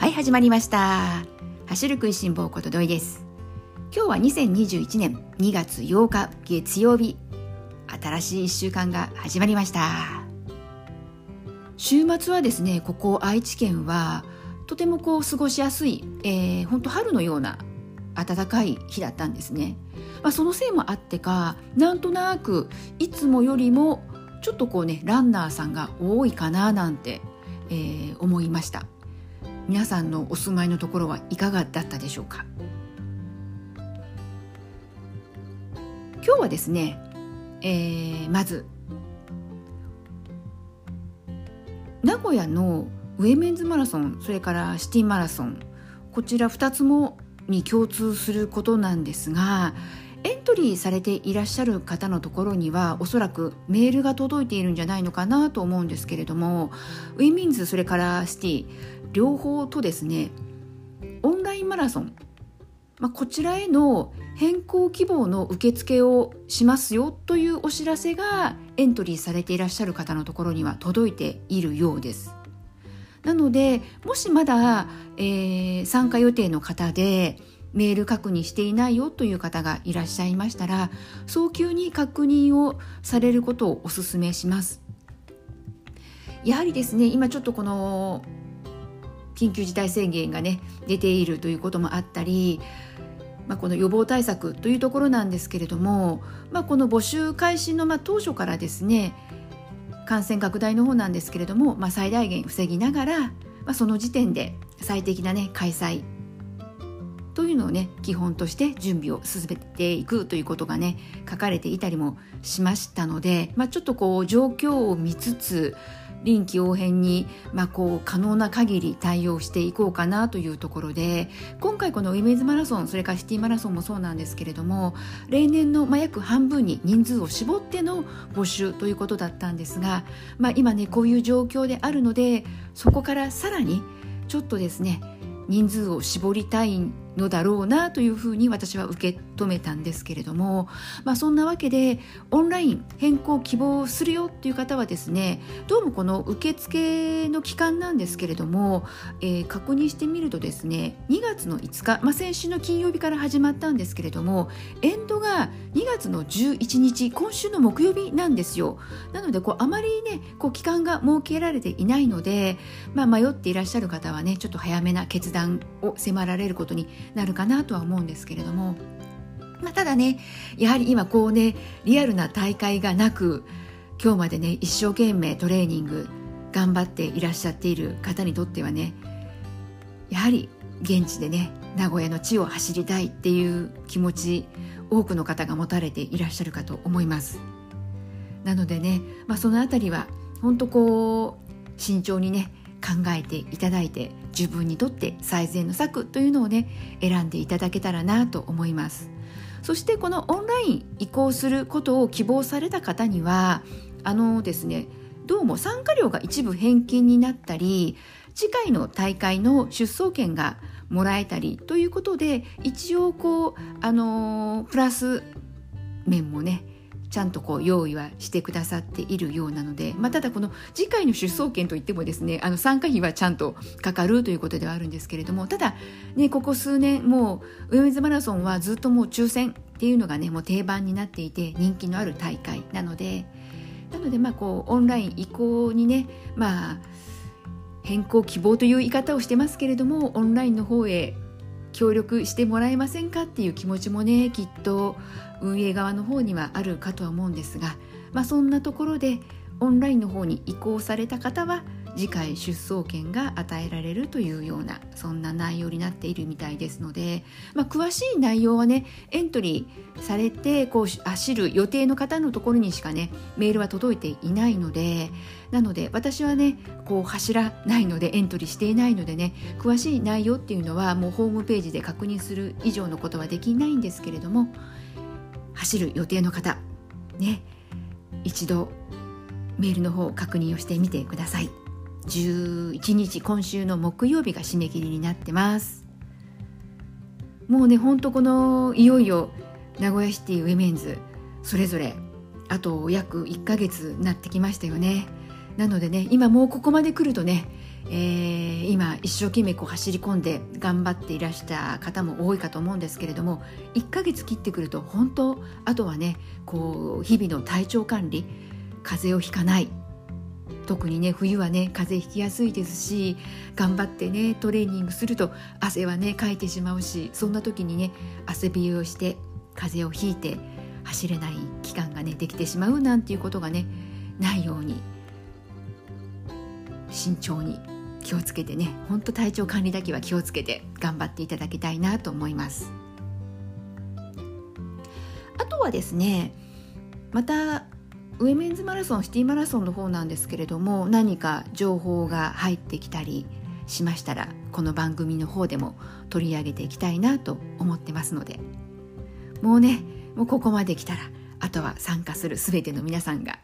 はい始まりました。走る食いしん坊ことどいです。今日は2021年2月8日月曜日。新しい1週間が始まりました。週末はですねここ愛知県はとてもこう過ごしやすい、えー、本当春のような暖かい日だったんですね、まあ、そのせいもあってかなんとなくいつもよりもちょっとこうねランナーさんが多いかななんて、えー、思いました。皆さんのお住まいのところはいかがだったでしょうか？今日はですね、えー、まず名古屋のウェメンズマラソンそれからシティマラソンこちら2つもに共通することなんですがエントリーされていらっしゃる方のところにはおそらくメールが届いているんじゃないのかなと思うんですけれどもウィメンズそれからシティ両方とですねオンラインマラソン、まあ、こちらへの変更希望の受付をしますよというお知らせがエントリーされていらっしゃる方のところには届いているようです。なのでもしまだ、えー、参加予定の方でメール確認していないよという方がいらっしゃいましたら早急に確認をされることをお勧めします。やはりですね今ちょっとこの緊急事態宣言がね出ているということもあったり、まあ、この予防対策というところなんですけれども、まあ、この募集開始のま当初からですね感染拡大の方なんですけれども、まあ、最大限防ぎながら、まあ、その時点で最適なね開催というのをね基本として準備を進めていくということがね書かれていたりもしましたので、まあ、ちょっとこう状況を見つつ臨機応変に、まあ、こう可能な限り対応していこうかなというところで今回このウィメンズマラソンそれからシティマラソンもそうなんですけれども例年のまあ約半分に人数を絞っての募集ということだったんですが、まあ、今ねこういう状況であるのでそこからさらにちょっとですね人数を絞りたいのだろうなというふうに私は受け止めたんですけれども、まあ、そんなわけでオンライン変更希望するよっていう方はですねどうもこの受付の期間なんですけれども、えー、確認してみるとですね2月の5日、まあ、先週の金曜日から始まったんですけれどもエンドが2月の11日今週の木曜日なんですよ。なのでこうあまりねこう期間が設けられていないので、まあ、迷っていらっしゃる方はねちょっと早めな決断を迫られることになるかなとは思うんですけれども、まあ、ただねやはり今こうねリアルな大会がなく今日までね一生懸命トレーニング頑張っていらっしゃっている方にとってはねやはり現地でね名古屋の地を走りたいっていう気持ち多くの方が持たれていらっしゃるかと思います。なのでね、まあ、その辺りは本当こう慎重にね考えていただいて自分にとって最善の策というのをね選んでいただけたらなと思います。そしてこのオンライン移行することを希望された方にはあのですねどうも参加料が一部返金になったり次回の大会の出走権がもらえたりということで一応こうあのプラス面もねちゃんとこう用意はしてくださっているようなので、まあ、ただこの次回の出走権といってもですねあの参加費はちゃんとかかるということではあるんですけれどもただ、ね、ここ数年もうウェメズマラソンはずっともう抽選っていうのがねもう定番になっていて人気のある大会なのでなのでまあこうオンライン移行にねまあ変更希望という言い方をしてますけれどもオンラインの方へ協力してもらえませんかっていう気持ちもねきっと運営側の方にはあるかとは思うんですが、まあ、そんなところでオンラインの方に移行された方は次回出走権が与えられるというようなそんな内容になっているみたいですので、まあ、詳しい内容はねエントリーされてこう走る予定の方のところにしかねメールは届いていないのでなので私はねこう走らないのでエントリーしていないのでね詳しい内容っていうのはもうホームページで確認する以上のことはできないんですけれども走る予定の方ね一度メールの方確認をしてみてください。11日今週の木曜日が締め切りになってます。もうねほんとこのいよいよ名古屋シティウェメンズそれぞれあと約1ヶ月なってきましたよね。なのでね今もうここまで来るとねえー、今一生懸命こう走り込んで頑張っていらした方も多いかと思うんですけれども1ヶ月切ってくると本当あとはねこう日々の体調管理風邪をひかない特にね冬はね風邪ひきやすいですし頑張ってねトレーニングすると汗はねかいてしまうしそんな時にね汗びをして風邪をひいて走れない期間がねできてしまうなんていうことがねないように慎重に気をつけてねほんと体調管理だけは気をつけて頑張っていただきたいなと思います。あとはですねまたウェメンズマラソンシティマラソンの方なんですけれども何か情報が入ってきたりしましたらこの番組の方でも取り上げていきたいなと思ってますのでもうねもうここまで来たらあとは参加する全ての皆さんが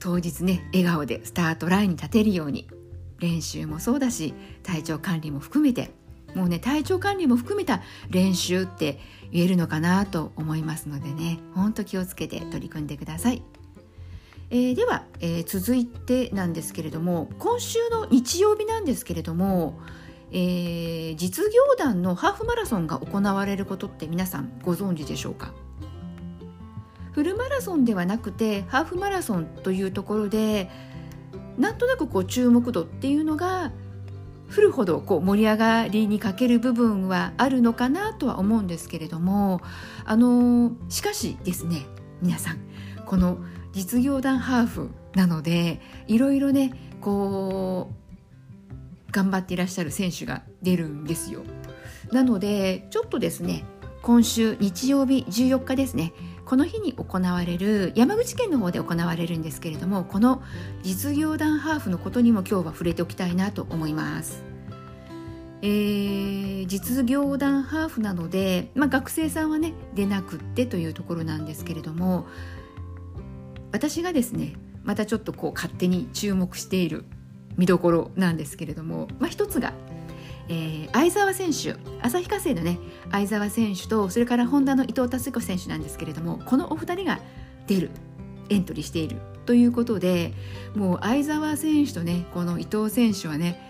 当日ね笑顔でスタートラインに立てるように練習もそうだし体調管理も含めてもうね体調管理も含めた練習って言えるのかなと思いますのでねほんと気をつけて取り組んでください。えー、では、えー、続いてなんですけれども今週の日曜日なんですけれども、えー、実業団のハーフマラソンが行われることって皆さんご存知でしょうか？フルマラソンではなくてハーフマラソンというところでなんとなくこう注目度っていうのが降るほどこう盛り上がりに欠ける部分はあるのかなとは思うんですけれどもあのしかしですね皆さんこの実業団ハーフなのでいろいろねこう頑張っていらっしゃる選手が出るんですよなのでちょっとですね今週日曜日14日ですねこの日に行われる山口県の方で行われるんですけれどもこの実業団ハーフのことにも今日は触れておきたいなと思います。えー、実業団ハーフなので、まあ、学生さんはね出なくってというところなんですけれども私がですねまたちょっとこう勝手に注目している見どころなんですけれども、まあ、一つが、えー、相澤選手旭化成のね相澤選手とそれからホンダの伊藤達彦選手なんですけれどもこのお二人が出るエントリーしているということでもう相澤選手とねこの伊藤選手はね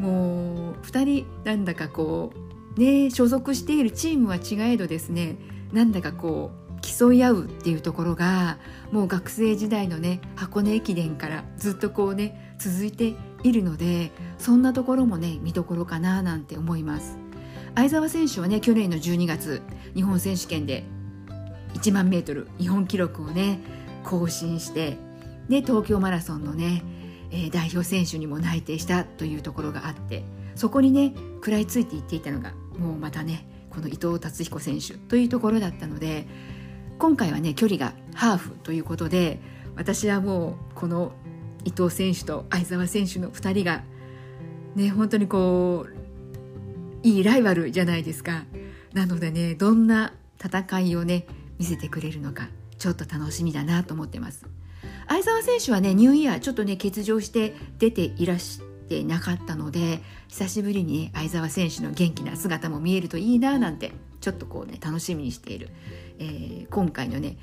もう2人なんだかこうね所属しているチームは違えどですねなんだかこう競い合うっていうところがもう学生時代のね箱根駅伝からずっとこうね続いているのでそんなところもね見どころかななんて思います。相澤選手はね去年の12月日本選手権で1万メートル日本記録をね更新してで東京マラソンのね、えー、代表選手にも内定したというところがあってそこにね食らいついていっていたのがもうまたねこの伊藤達彦選手というところだったので今回はね距離がハーフということで私はもうこの伊藤選手と相澤選手の2人がね本当にこういいライバルじゃないですか。なのでねどんな戦いをね見せてくれるのかちょっと楽しみだなと思ってます。相澤選手はねニューイヤーちょっとね欠場して出ていらしてなかったので久しぶりにね相澤選手の元気な姿も見えるといいななんてちょっとこうね楽しみにしている。えー、今回のね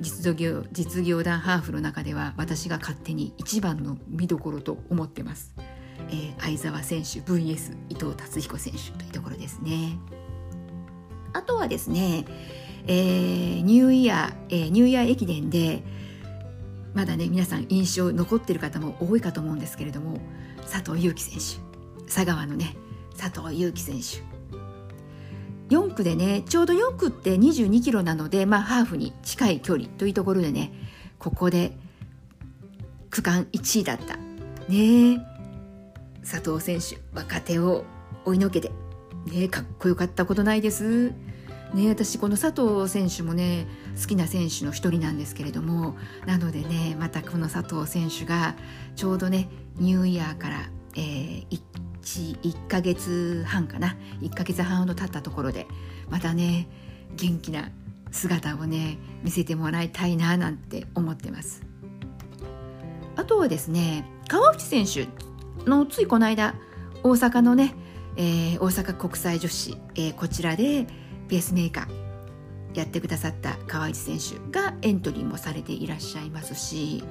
実業実業団ハーフの中では私が勝手に一番の見どころと思ってます、えー、相澤選手 VS 伊藤達彦選手というところですね。あとはですね、えー、ニューイヤー、えー、ニューイヤー駅伝でまだね皆さん印象残ってる方も多いかと思うんですけれども佐藤悠基選手佐川のね佐藤悠基選手4区でねちょうど4区って22キロなので、まあ、ハーフに近い距離というところでねここで区間1位だった。ね佐藤選手若手を追いのけて。ねかっこよかったことないです？ね私この佐藤選手もね好きな選手の一人なんですけれども。なのでねまたこの佐藤選手がちょうどねニューイヤーから、えー、1ヶ月半かな。1ヶ月半ほど経ったところでまたね元気な姿をね見せてもらいたいななんて思ってます。あとはですね川内選手のついこの間大阪のね、えー、大阪国際女子、えー、こちらでペースメーカーやってくださった川内選手がエントリーもされていらっしゃいますし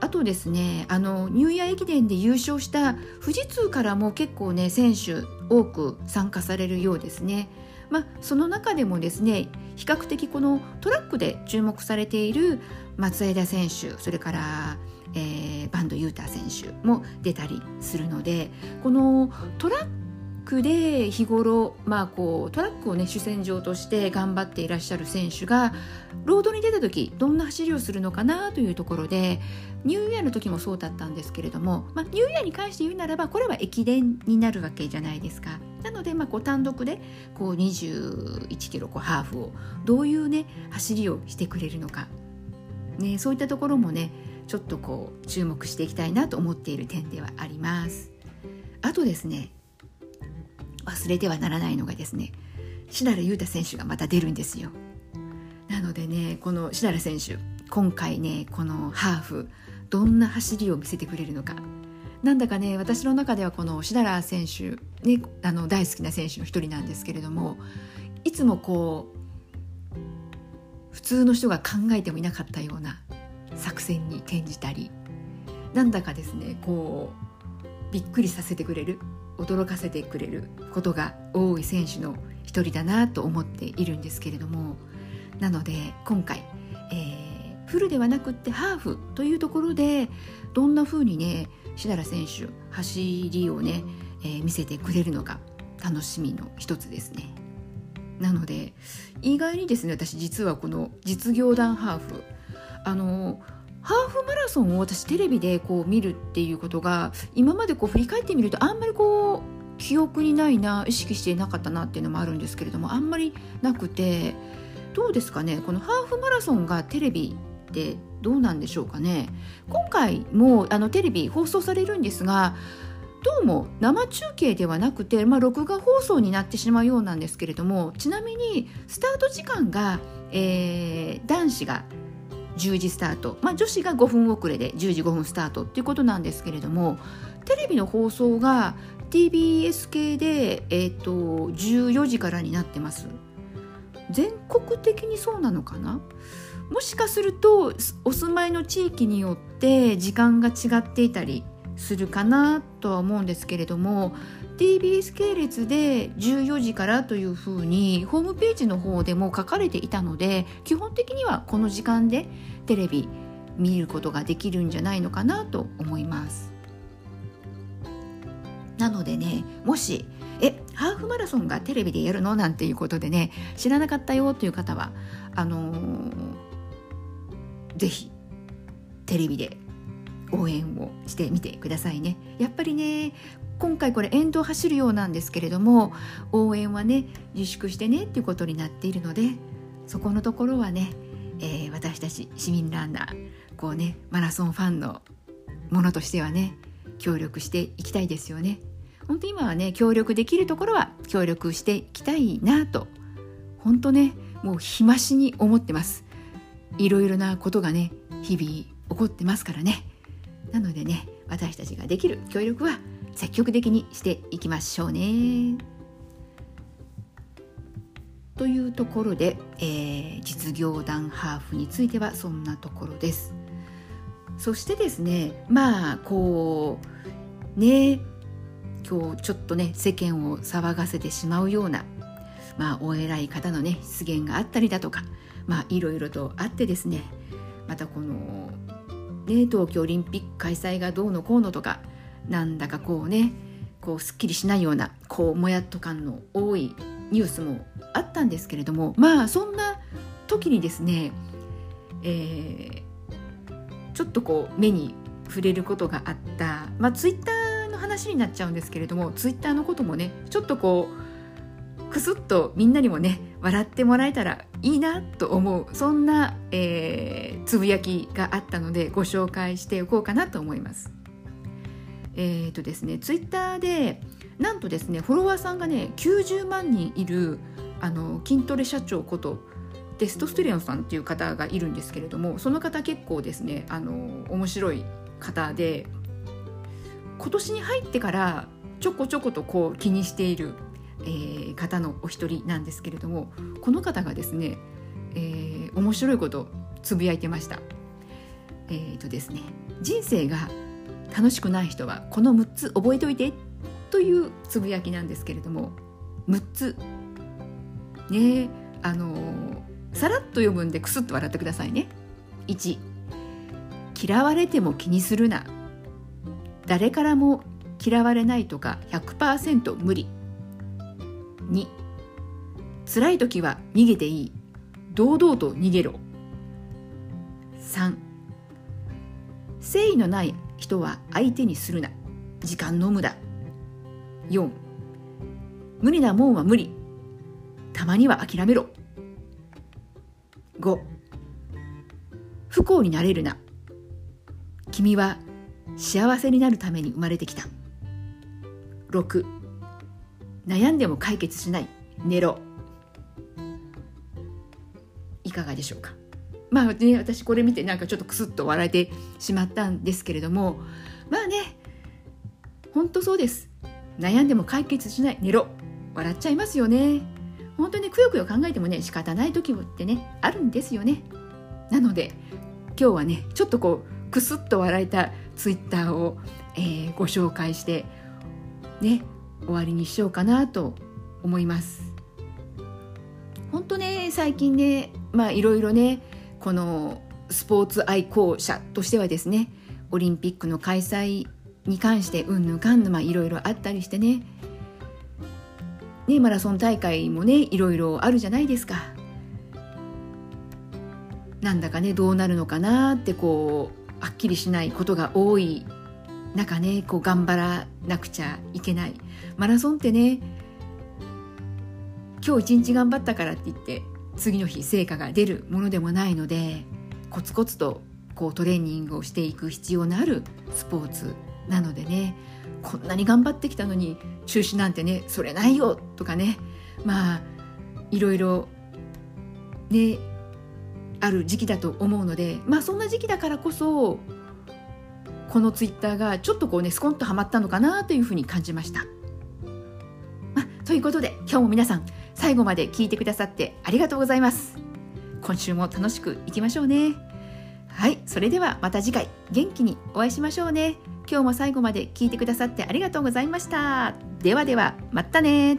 あとですねあのニューイヤー駅伝で優勝した富士通からも結構ね選手多く参加されるようですね。まあ、その中でもですね比較的このトラックで注目されている松枝選手それから、えー、バンドユータ選手も出たりするのでこのトラックで日頃、まあ、こうトラックを、ね、主戦場として頑張っていらっしゃる選手がロードに出た時どんな走りをするのかなというところでニューイヤーの時もそうだったんですけれども、まあ、ニューイヤーに関して言うならばこれは駅伝になるわけじゃないですか。なので、まあ、こう単独でこう21キロこうハーフをどういう、ね、走りをしてくれるのか、ね、そういったところもねちょっとこう注目していきたいなと思っている点ではあります。あとですね忘れてはならないのがですね志良優太選手がまた出るんですよ。なのでねこの志良選手今回ねこのハーフどんな走りを見せてくれるのか。なんだかね私の中ではこの志良選手、ね、あの大好きな選手の一人なんですけれどもいつもこう普通の人が考えてもいなかったような作戦に転じたりなんだかですねこうびっくりさせてくれる。驚かせてくれることが多い選手の一人だなと思っているんですけれどもなので今回、えー、フルではなくってハーフというところでどんな風にね志田選手走りをね、えー、見せてくれるのか楽しみの一つですね。なので意外にですね私実はこの実業団ハーフあのハーフマラソンを私テレビでこう見るっていうことが今までこう振り返ってみるとあんまりこう記憶にないな意識してなかったなっていうのもあるんですけれどもあんまりなくてどうですかねこのハーフマラソンがテレビってどうなんでしょうかね。今回もあのテレビ放送されるんですがどうも生中継ではなくて、まあ、録画放送になってしまうようなんですけれどもちなみにスタート時間が、えー、男子が10時スタート、まあ、女子が5分遅れで10時5分スタートっていうことなんですけれどもテレビの放送が TBS 系で、えーと、14時からになってます。全国的にそうなのかな？もしかするとお住まいの地域によって時間が違っていたりするかなとは思うんですけれども TBS 系列で14時からというふうにホームページの方でも書かれていたので基本的にはこの時間でテレビ見ることができるんじゃないのかなと思います。なのでねもしえハーフマラソンがテレビでやるの？なんていうことでね知らなかったよという方はあのー、ぜひテレビで応援をしてみてくださいね。やっぱりね今回これ沿道走るようなんですけれども応援はね自粛してねっていうことになっているのでそこのところはね、えー、私たち市民ランナーこうねマラソンファンのものとしてはね協力していきたいですよね。本当今はね協力できるところは協力していきたいなと本当ねもう日増しに思ってます。いろいろなことがね日々起こってますからね。なのでね私たちができる協力は積極的にしていきましょうね。というところで、えー、実業団ハーフについてはそんなところです。そしてですねまあこうね今日ちょっとね世間を騒がせてしまうようなまあお偉い方のね出現があったりだとかまあいろいろとあってですねまたこのね東京オリンピック開催がどうのこうのとかなんだかこうねこうすっきりしないようなこうもやっと感の多いニュースもあったんですけれどもまあそんな時にですね、えー、ちょっとこう目に触れることがあった、まあ、ツイッターの話になっちゃうんですけれどもツイッターのこともねちょっとこうくすっとみんなにもね笑ってもらえたらいいなと思うそんな、えー、つぶやきがあったのでご紹介しておこうかなと思います。えーとですね、ツイッターでなんとですねフォロワーさんがね90万人いるあの筋トレ社長ことテストステレオンさんっていう方がいるんですけれどもその方結構ですねあの面白い方で今年に入ってからちょこちょことこう気にしている、えー、方のお一人なんですけれどもこの方がですね、えー、面白いことつぶやいてました。えーとですね人生が楽しくない人はこの6つ覚えておいてというつぶやきなんですけれども6つ。ねあのさらっと読むんでクスッと笑ってくださいね。1嫌われても気にするな。誰からも嫌われないとか100%無理。2辛い時は逃げていい。堂々と逃げろ。3誠意のない人は相手にするな。時間の無駄。4無理なもんは無理。たまには諦めろ。5不幸になれるな。君は幸せになるために生まれてきた。6悩んでも解決しない。寝ろ。いかがでしょうか？まあね私これ見てなんかちょっとクスッと笑えてしまったんですけれどもまあね本当そうです。悩んでも解決しない。寝ろ。笑っちゃいますよね。本当にくよくよ考えてもね仕方ない時ってねあるんですよね。なので今日はねちょっとこうクスッと笑えたツイッターを、えー、ご紹介してね終わりにしようかなと思います。本当ね最近ねまあいろいろねこのスポーツ愛好者としてはですねオリンピックの開催に関してうんぬかんぬまいろいろあったりしてね。ねマラソン大会もねいろいろあるじゃないですか。なんだかねどうなるのかなってこうはっきりしないことが多い中ねこう頑張らなくちゃいけない。マラソンってね今日一日頑張ったからって言って次の日成果が出るものでもないのでコツコツとこうトレーニングをしていく必要のあるスポーツなのでねこんなに頑張ってきたのに中止なんてねそれないよとかねまあいろいろねある時期だと思うのでまあそんな時期だからこそこのツイッターがちょっとこうねスコンとはまったのかなというふうに感じました。まあ、ということで今日も皆さん最後まで聞いてくださってありがとうございます。今週も楽しくいきましょうね。はい、それではまた次回元気にお会いしましょうね。今日も最後まで聞いてくださってありがとうございました。ではでは、またね